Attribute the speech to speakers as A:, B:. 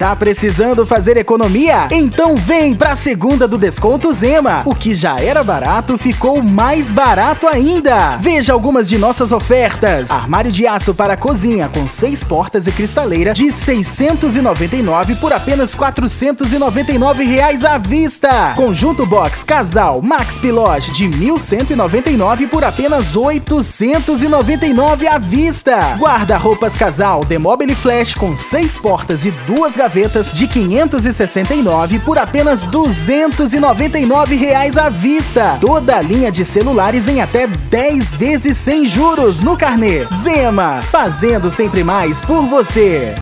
A: Tá precisando fazer economia? Então vem pra segunda do desconto Zema. O que já era barato ficou mais barato ainda. Veja algumas de nossas ofertas. Armário de aço para cozinha com seis portas e cristaleira de 699 por apenas 499 reais à vista. Conjunto box casal Max Pilote de 1199 por apenas 899 à vista. Guarda-roupas casal Demobile Flash com seis portas e duas gavetas gavetas de 569 por apenas 299 reais à vista. Toda a linha de celulares em até 10 vezes sem juros no carnê. Zema, fazendo sempre mais por você.